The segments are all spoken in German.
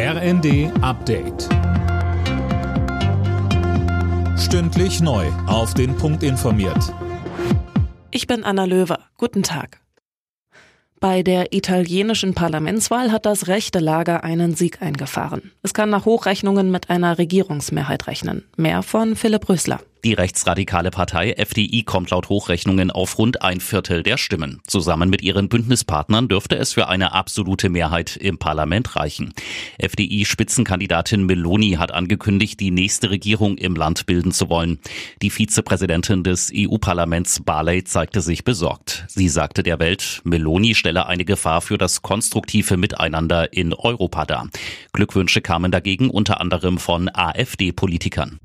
RND Update. Stündlich neu. Auf den Punkt informiert. Ich bin Anna Löwer. Guten Tag. Bei der italienischen Parlamentswahl hat das rechte Lager einen Sieg eingefahren. Es kann nach Hochrechnungen mit einer Regierungsmehrheit rechnen. Mehr von Philipp Rösler. Die rechtsradikale Partei FDI kommt laut Hochrechnungen auf rund ein Viertel der Stimmen. Zusammen mit ihren Bündnispartnern dürfte es für eine absolute Mehrheit im Parlament reichen. FDI-Spitzenkandidatin Meloni hat angekündigt, die nächste Regierung im Land bilden zu wollen. Die Vizepräsidentin des EU-Parlaments Barley zeigte sich besorgt. Sie sagte der Welt, Meloni stelle eine Gefahr für das konstruktive Miteinander in Europa dar. Glückwünsche kamen dagegen unter anderem von AfD-Politikern.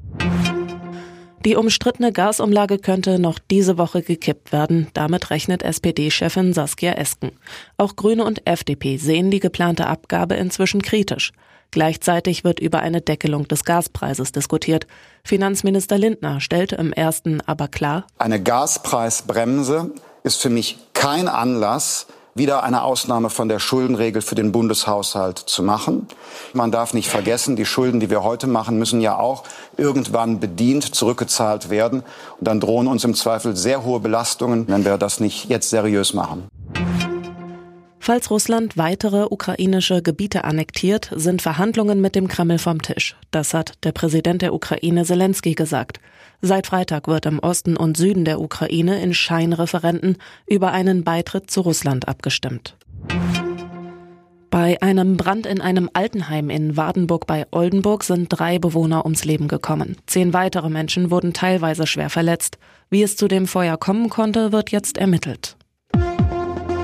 Die umstrittene Gasumlage könnte noch diese Woche gekippt werden. Damit rechnet SPD-Chefin Saskia Esken. Auch Grüne und FDP sehen die geplante Abgabe inzwischen kritisch. Gleichzeitig wird über eine Deckelung des Gaspreises diskutiert. Finanzminister Lindner stellte im ersten aber klar, eine Gaspreisbremse ist für mich kein Anlass, wieder eine Ausnahme von der Schuldenregel für den Bundeshaushalt zu machen. Man darf nicht vergessen, die Schulden, die wir heute machen, müssen ja auch irgendwann bedient zurückgezahlt werden. Und dann drohen uns im Zweifel sehr hohe Belastungen, wenn wir das nicht jetzt seriös machen. Falls Russland weitere ukrainische Gebiete annektiert, sind Verhandlungen mit dem Kreml vom Tisch. Das hat der Präsident der Ukraine Zelensky gesagt. Seit Freitag wird im Osten und Süden der Ukraine in Scheinreferenten über einen Beitritt zu Russland abgestimmt. Bei einem Brand in einem Altenheim in Wardenburg bei Oldenburg sind drei Bewohner ums Leben gekommen. Zehn weitere Menschen wurden teilweise schwer verletzt. Wie es zu dem Feuer kommen konnte, wird jetzt ermittelt.